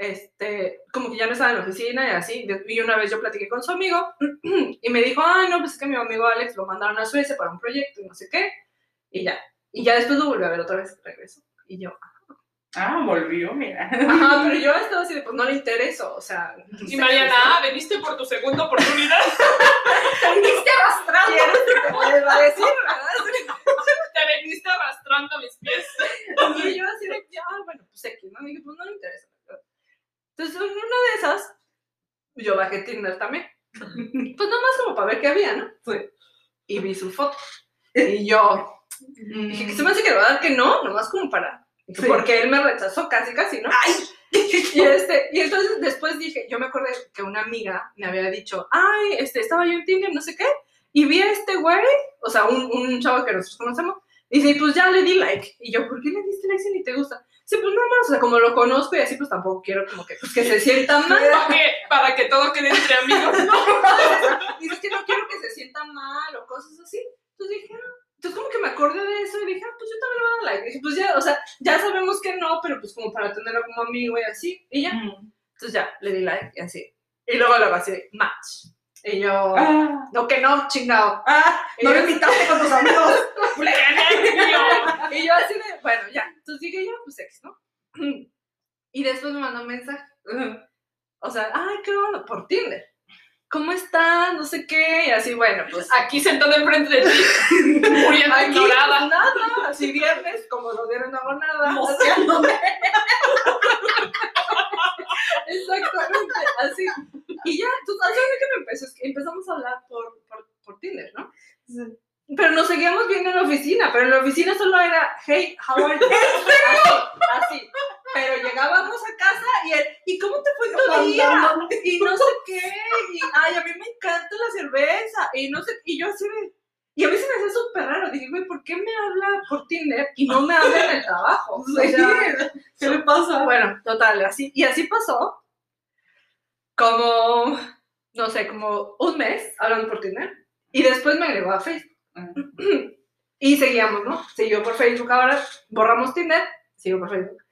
Este, como que ya no estaba en la oficina y así. Y una vez yo platiqué con su amigo y me dijo, ah, no, pues es que mi amigo Alex lo mandaron a Suecia para un proyecto y no sé qué. Y ya. Y ya después lo volví a ver otra vez, regreso. Y yo, Ah, volvió, mira. ajá, pero yo estaba así de, pues no le intereso, o sea. Y Mariana, ah, veniste por tu segunda oportunidad. Arrastrando. ¿Quieres que te vuelva a decir, verdad? Te veniste arrastrando mis pies. Y yo así de, ya, bueno, pues X, ¿no? dije, pues no le interesa. Entonces, en una de esas, yo bajé Tinder también. Pues nomás como para ver qué había, ¿no? Sí. Y vi su foto. Y yo, dije, que se me hace que dar que no, nomás como para... Sí. Porque él me rechazó casi, casi, ¿no? ¡Ay! Y, este, y entonces después dije, yo me acordé que una amiga me había dicho, ay, este, estaba yo en Tinder, no sé qué, y vi a este güey, o sea, un, un chavo que nosotros conocemos, y dice, pues ya le di like. Y yo, ¿por qué le diste like si ni te gusta? Sí, pues nada más, o sea, como lo conozco y así, pues tampoco quiero como que, pues, que se sienta mal. Para que, para que todo quede entre amigos, ¿no? Dices que no quiero que se sienta mal o cosas así. Entonces dije, ah. Entonces como que me acordé de eso y dije, ah, pues yo también le voy a dar like. dije, pues ya, o sea, ya sabemos que no, pero pues como para tenerlo como amigo y así. Y ya, entonces ya, le di like y así. Y luego luego así, de, match. Y yo, Ah, no, que no, chingado. ah, no me invitaste con tus amigos. Y yo así de, bueno, ya. Entonces dije yo, pues ex, ¿no? Y después me mandó un mensaje. O sea, ay, qué bueno, por Tinder. ¿Cómo estás? No sé qué. Y así, bueno, pues Aquí sentado enfrente de ti, muriendo Aquí, ignorada. pues, nada, así viernes, como lo dieron, no hago nada. Exactamente, así. Y ya, entonces, ¿sabes qué me empezó? Es que empezamos a hablar por, por, por Tinder, ¿no? Pero nos seguíamos viendo en la oficina, pero en la oficina solo era, hey, how are you? Así, así. Pero llegábamos a casa y él, ¿y cómo te fue tu día? Y no sé qué, y ay, a mí me encanta la cerveza, y no sé, y yo así de, y a mí se me hacía súper raro, dije, güey, ¿por qué me habla por Tinder y no me habla en el trabajo? O sea, ¿Qué le pasa? bueno, total, así, y así pasó como, no sé, como un mes hablando por Tinder, y después me agregó a Facebook. Y seguíamos, ¿no? Siguió por Facebook ahora, borramos Tinder, sigo por Facebook.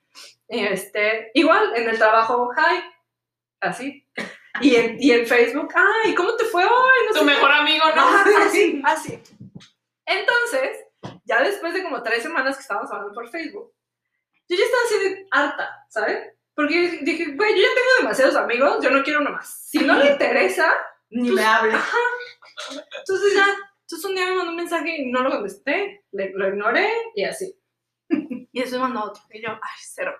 Este, igual, en el trabajo, hi, así. Y en, y en Facebook, ay, ¿cómo te fue hoy? No Tu sé mejor amigo, ¿no? Ajá, así, así. Entonces, ya después de como tres semanas que estábamos hablando por Facebook, yo ya estaba así de harta, ¿sabes? Porque dije, güey, yo ya tengo demasiados amigos, yo no quiero uno más. Si no le interesa, Ni me hables. entonces ya, entonces un día me mandó un mensaje y no lo contesté, le- lo ignoré y así. Y después mandó otro, y yo, ay, cero.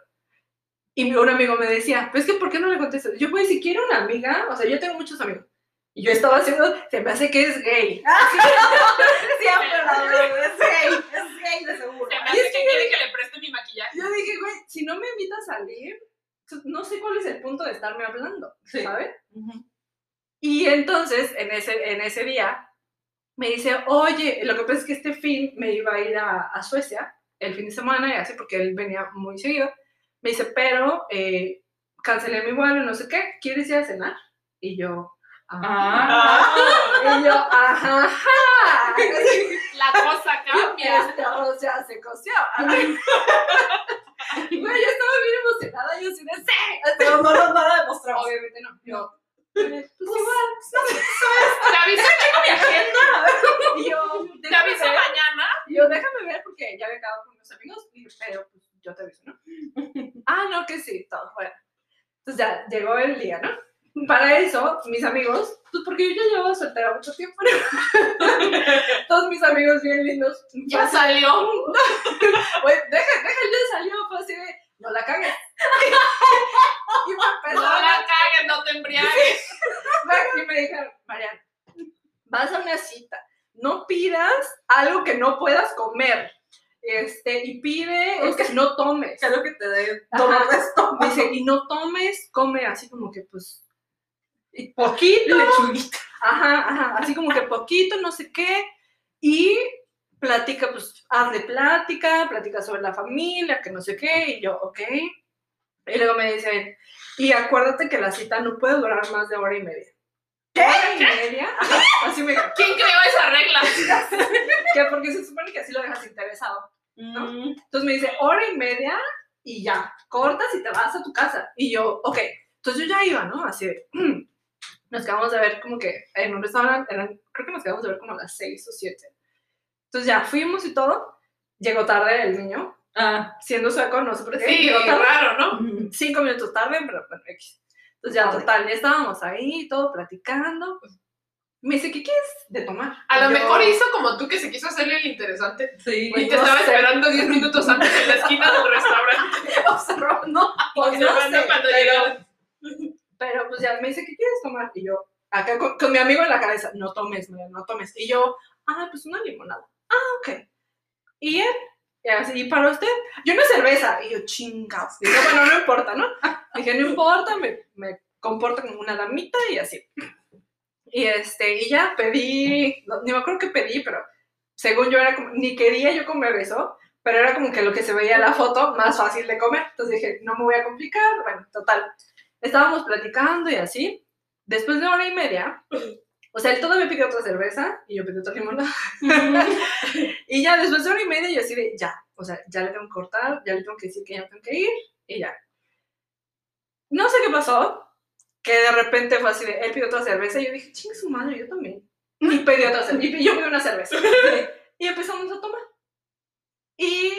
Y mi- un amigo me decía, pues es que ¿por qué no le contestas? Yo, pues si quiero una amiga, o sea, yo tengo muchos amigos. Y yo estaba haciendo, se me hace que es gay. Siempre es gay, es gay de seguro. Se me hace que quiere que le preste mi maquillaje. Yo dije, güey, si no me invita a salir, pues, no sé cuál es el punto de estarme hablando, Sí. ¿sabes? Y entonces, en ese, en ese día, me dice, oye, lo que pasa es que este fin me iba a ir a, a Suecia, el fin de semana, y así, porque él venía muy seguido. Me dice, pero eh, cancelé mi vuelo no sé qué, ¿quieres ir a cenar? Y yo, ah. Ah. Y yo, ajá, ajá. La cosa cambia. Este arroz ya se coció. Güey, yo estaba bien emocionada, yo sí de sí. Pero no, no, no la demostramos. Obviamente no. Yo, pues igual, Te aviso, mi agenda. y yo, te aviso ver. mañana. Y yo, déjame ver porque ya había acabado con mis amigos, pero pues yo te aviso, ¿no? ah, no, que sí, todo, bueno. Entonces ya llegó el día, ¿no? Para eso, mis amigos, pues porque yo ya llevaba soltera mucho tiempo, todos mis amigos bien lindos, Ya salió. Güey, deja, deja, ya salió, fue así de, no la cagues. y me No la cagues, no te embriagues. y me dijeron, Mariana, vas a una cita, no pidas algo que no puedas comer. Este, y pide, este, no tomes. Que algo que te dé estómago. Dice, y no tomes, come así como que pues y poquito, Lechuguita. ajá, ajá, así como que poquito, no sé qué, y platica, pues, hazle plática, platica sobre la familia, que no sé qué, y yo, ok. Y luego me dicen, y acuérdate que la cita no puede durar más de hora y media. ¿Qué? ¿Hora y media? Ajá, así me ¿Quién creó esa regla? que porque se supone que así lo dejas interesado. Mm. Entonces me dice, hora y media y ya, cortas y te vas a tu casa. Y yo, ok. Entonces yo ya iba, ¿no? Así de, nos quedamos de ver como que en un restaurante, eran- creo que nos quedamos de ver como a las seis o siete. Entonces ya fuimos y todo. Llegó tarde el niño, Ah. siendo sueco, no sé por qué. Sí, llegó tarde. raro, ¿no? Mm. Cinco minutos tarde, pero bueno, X. Entonces ya, total, ya estábamos ahí, todo platicando. Me dice, ¿qué quieres de tomar? A lo Y yo, mejor hizo como tú que se quiso hacerle el interesante. Sí. Y te no estaba sé. esperando 10 minutos antes en la esquina del restaurante. observando, pues, no observando sé, cuando pero-. Pero pues ya me dice, ¿qué quieres tomar? Y yo, acá con, con mi amigo en la cabeza, no tomes, no tomes. Y yo, ah, pues una limonada. Ah, ok. Y él, y así, ¿y para usted? Yo una cerveza. Y yo, chingados. Dije, bueno, no importa, ¿no? Dije, no importa, me, me comporto como una damita y así. Y este, y ya pedí, no, ni me acuerdo qué pedí, pero según yo era como, ni quería yo comer eso, pero era como que lo que se veía en la foto más fácil de comer. Entonces dije, no me voy a complicar. Bueno, total. Estábamos platicando y así. Después de hora y media, o sea, él todavía pidió otra cerveza y yo pedí otra limonada. y ya después de hora y media, yo así de, ya, o sea, ya le tengo que cortar, ya le tengo que decir que ya tengo que ir y ya. No sé qué pasó, que de repente fue así de, él pidió otra cerveza y yo dije, ching su madre, yo también. Y pedí otra cerveza, y yo pedí una cerveza. y empezamos a tomar. Y,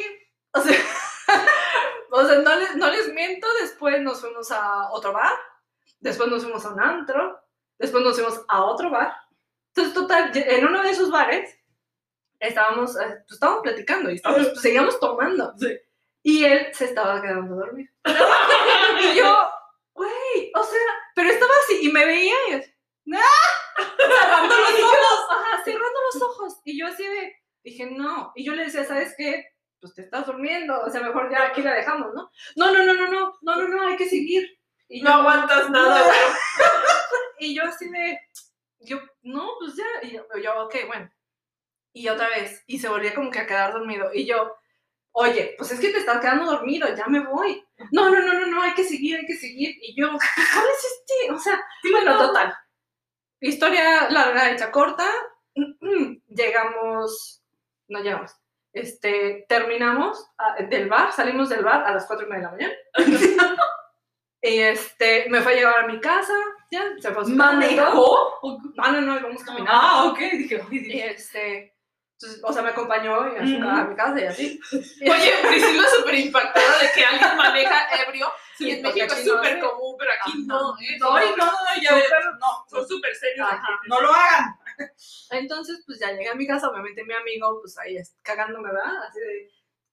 o sea, o sea no, les, no les miento, después nos fuimos a otro bar, después nos fuimos a un antro, después nos fuimos a otro bar. Entonces, total, en uno de esos bares estábamos, eh, pues, estábamos platicando y estábamos, pues, seguíamos tomando. Sí. Y él se estaba quedando dormido. y yo, güey, o sea, pero estaba así y me veía y así, cerrando los ojos, ajá, cerrando los ojos. Y yo así de, dije, no. Y yo le decía, ¿sabes qué? Pues te estás durmiendo, o sea, mejor ya aquí la dejamos, ¿no? No, no, no, no, no, no, no, no, hay que seguir. Y No aguantas nada, güey. Y yo así de, yo, no, pues ya. Y yo, yo, ok, bueno. Y otra vez, y se volvía como que a quedar dormido. Y yo, oye, pues es que te estás quedando dormido, ya me voy. No, no, no, no, no, hay que seguir, hay que seguir. Y yo, ¿cuál es este? O sea, bueno, total. Historia larga, hecha corta. Llegamos, no llegamos. Este, terminamos ah, del bar, salimos del bar a las cuatro y media de la mañana. y este, me fue a llevar a mi casa, ya, se fue a su. ¿Manejó? No, no, no, íbamos caminando. Ah, ok. Dije, oye, este, entonces, o sea, me acompañó a, su a mi casa y así. Oye, Priscila súper impactada de que alguien maneja ebrio. Sí, y en México es no súper común, pero aquí Ajá. no, ¿eh? no, no, no, ya ves, no, Son súper serios Ajá. no lo hagan. Entonces, pues ya llegué a mi casa, obviamente mi amigo, pues ahí cagándome, ¿verdad? Así de,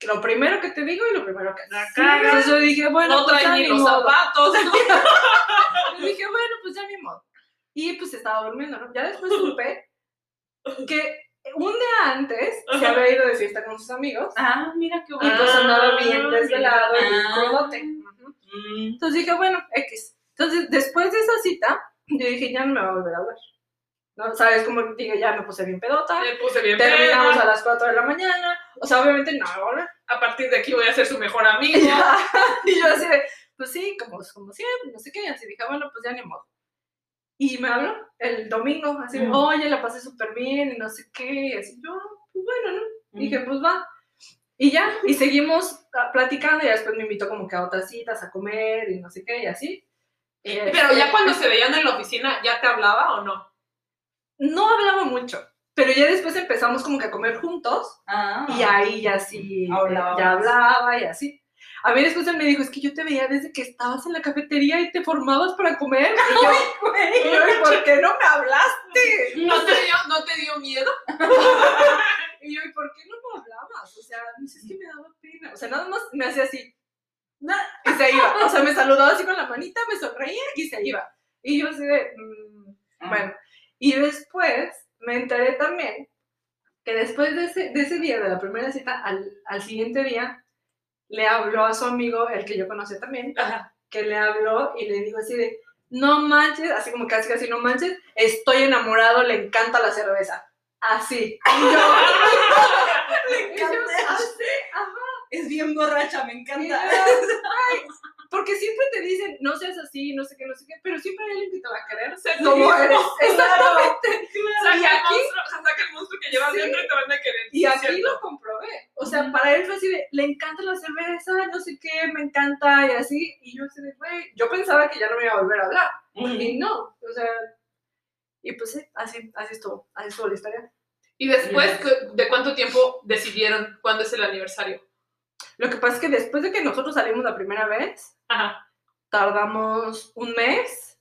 lo primero que te digo y lo primero que La cagas. Yo dije, bueno, No pues traen ni los modo. zapatos. Y dije, bueno, pues ya ni modo. Y pues estaba durmiendo, ¿no? Ya después supe que un día antes se había ido de fiesta con sus amigos Ah, mira qué y bueno. pues andaba bien Ah, desvelado y bien mira. crudote. Mm. Entonces dije, bueno, X. Entonces, después de esa cita, yo dije, ya no me va a volver a hablar. ¿No? ¿Sabes? Como dije, ya me puse bien pedota. Me puse bien Terminamos a las 4 de la mañana. O sea, obviamente no me a volver. A partir de aquí voy a ser su mejor amigo. y yo así de, pues sí, como, como siempre, no sé qué. Así dije, bueno, pues ya ni modo. Y me habló el domingo, así Mm. oye, la pasé súper bien y no sé qué. Y así yo, pues bueno, ¿no? Dije, pues va. Y ya, y seguimos ah, platicando y después me invitó como que a otras citas a comer y no sé qué y así. Pero ya Este, cuando se veían en la oficina, ¿ya te hablaba o no? No hablaba mucho, pero ya después empezamos como que a comer juntos Ah. y ahí ya sí, eh, ya hablaba y así. A mí después él me dijo, es que yo te veía desde que estabas en la cafetería y te formabas para comer. Y yo, y yo, ¿y por qué no me hablaste? ¿No te dio, no te dio miedo? Y yo, ¿y por qué no me hablabas? O sea, me dice, es que me daba pena. O sea, nada más me hacía así. Y se iba. O sea, me saludaba así con la manita, me sonreía y se iba. Y yo así de, mm, Ah. bueno. Y después me enteré también que después de ese, de ese día, de la primera cita, al, al siguiente día, le habló a su amigo, el que yo conocí también, Ajá. que le habló y le dijo así de, no manches, así como casi casi no manches, estoy enamorado, le encanta la cerveza. Así. Y yo, Le y encanta. así, ajá. Es bien borracha, me Y encanta. ay, porque siempre te dicen, no seas así, no sé qué, no sé qué, pero siempre hay alguien que te va a querer Se como eres. Exactamente. Saca Y el aquí- monstruo, saca el monstruo que llevas Sí. dentro y te van a querer. Y aquí lo comprobé. O sea, para él fue así de, le encanta la cerveza, no sé qué, me encanta y así. Y yo así de, güey, yo pensaba que ya no me iba a volver a hablar. Y no, o sea, y pues sí, así, así estuvo, así estuvo la historia. Y después. ¿de cuánto tiempo decidieron cuándo es el aniversario? Lo que pasa es que después de que nosotros salimos la primera vez, Ajá. tardamos un mes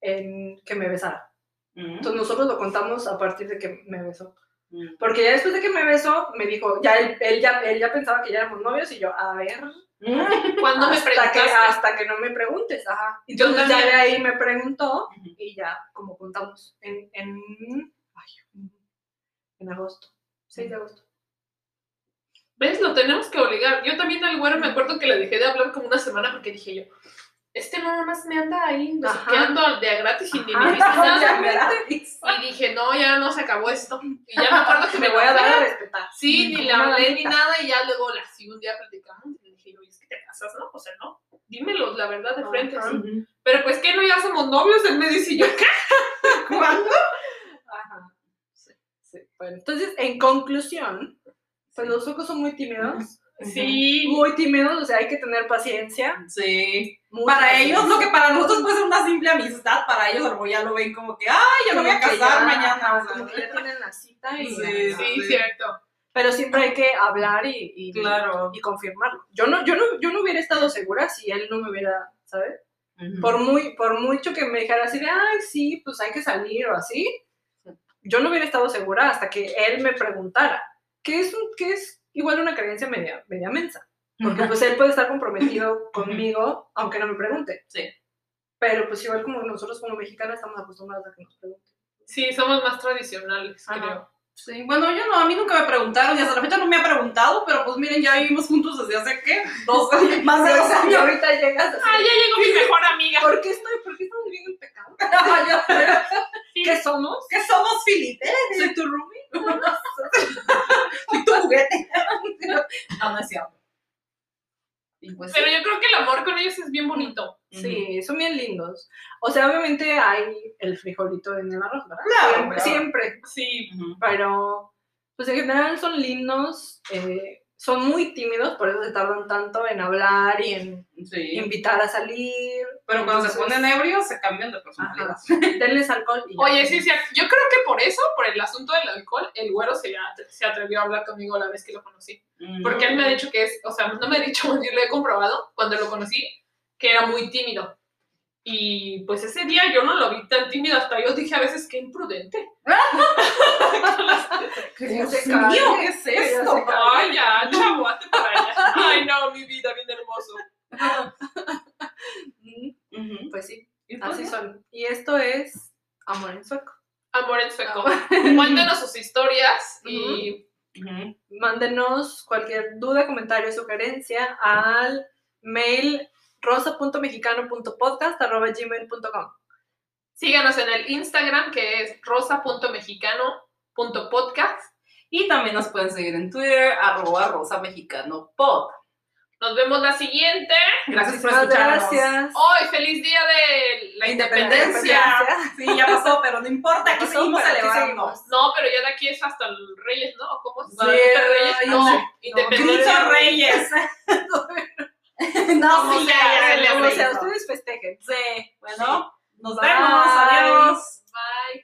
en que me besara. Mm, Entonces nosotros lo contamos a partir de que me besó. Mm. Porque ya después de que me besó, me dijo, ya él, él ya, él ya pensaba que ya éramos novios y yo, a ver, ¿Cuándo me hasta que, preguntaste? hasta que no me preguntes, ajá. Entonces ya de ahí me preguntó y ya, como contamos, en, en, ay, en agosto, 6 de agosto. ¿Ves? Lo tenemos que obligar. Yo también al güero me acuerdo que le dejé de hablar como una semana porque dije yo, este nada más me anda ahí besuqueando de a gratis y ni me dice nada. Y dije, no, ya no se acabó esto. Y ya me acuerdo que Me me voy a dar a respetar. Sí, ni le Una hablé ni nada y ya luego la sí, un día platicamos y le dije, oye, es que te casas, ¿no? O sea, no, dímelo la verdad de frente. Pero pues que no, ya somos novios, él me dice y yo, ¿qué? ¿Cuándo? Ajá. Sí, sí. Bueno, entonces, en conclusión, pues los ojos son muy tímidos. Sí. Muy tímidos, o sea, hay que tener paciencia. Sí. mucha Para ellos, lo que para nosotros puede ser una simple amistad, para ellos mejor ya lo ven como que, ay, yo me voy a casar ya, mañana. o sea, Como que ya tienen la cita y Sí, ya. Sí, sí. cierto. Pero siempre hay que hablar y, y, Claro. y confirmarlo. Yo no, yo, no, yo no hubiera estado segura si él no me hubiera, ¿sabes? Por, muy, por mucho que me dijera así de, ay, sí, pues hay que salir o así, yo no hubiera estado segura hasta que él me preguntara, que es, un, que es igual una creencia media, media mensa. Porque pues él puede estar comprometido conmigo aunque no me pregunte. Sí. Pero pues igual como nosotros como mexicanos estamos acostumbrados a que nos pregunten. Sí, somos más tradicionales, Ajá. creo. Sí, bueno, yo no, a mí nunca me preguntaron y hasta la fecha no me ha preguntado, pero pues miren, ya vivimos juntos desde hace, ¿qué? Dos años, más de dos Y años. ahorita llegas así, Ah, ya llegó mi mejor amiga. ¿por qué estoy, por qué estamos viviendo en pecado? Ya sé. Sí. ¿Qué somos? ¿Qué somos Filipe? ¿Soy tu roomie? Soy tu juguete. No, no es cierto. Y pues Pero yo creo que el amor con ellos es bien bonito. Sí, son bien lindos. O sea, obviamente hay el frijolito en el arroz, ¿verdad? Claro, siempre, claro. siempre. Sí. Ujú. Pero, pues en general son lindos, eh, son muy tímidos, por eso se tardan tanto en hablar y en Sí. invitar a salir. Pero cuando se Entonces, ponen ebrios, se cambian de personalidad. Denles alcohol y. Oye, sí, sí. Yo creo que por eso, por el asunto del alcohol, el güero se, se atrevió a hablar conmigo la vez que lo conocí. Ujú. Porque él me ha dicho que es, o sea, no me ha dicho, yo lo he comprobado cuando lo conocí, que era muy tímido. Y pues ese día yo no lo vi tan tímido, hasta yo dije a veces que imprudente. Dios mío, ¿qué es esto? Ay, ya, chavo, hazte para allá. Ay, no, mi vida, bien hermoso. Pues sí, así son. Y esto es Amor en Sueco. Amor en sueco. Mándenos sus historias y. Mándenos cualquier duda, comentario, sugerencia al mail rosa.mexicano.podcast.gmail.com síganos en el Instagram que es rosa.mexicano.podcast. Y también nos pueden seguir en Twitter, arroba rosa mexicano pod. Nos vemos la siguiente. Gracias por escucharnos. gracias. Hoy, feliz día de la independencia. Sí, ya pasó, pero no importa, aquí seguimos celebrando. No, pero ya de aquí es hasta el Reyes, ¿no? ¿Cómo es? Sí, ¿Super Reyes? No, no. independencia. Grito Reyes. no, sí, ya, ya, ustedes festejen. Sí, bueno, nos vemos. Adiós. Bye.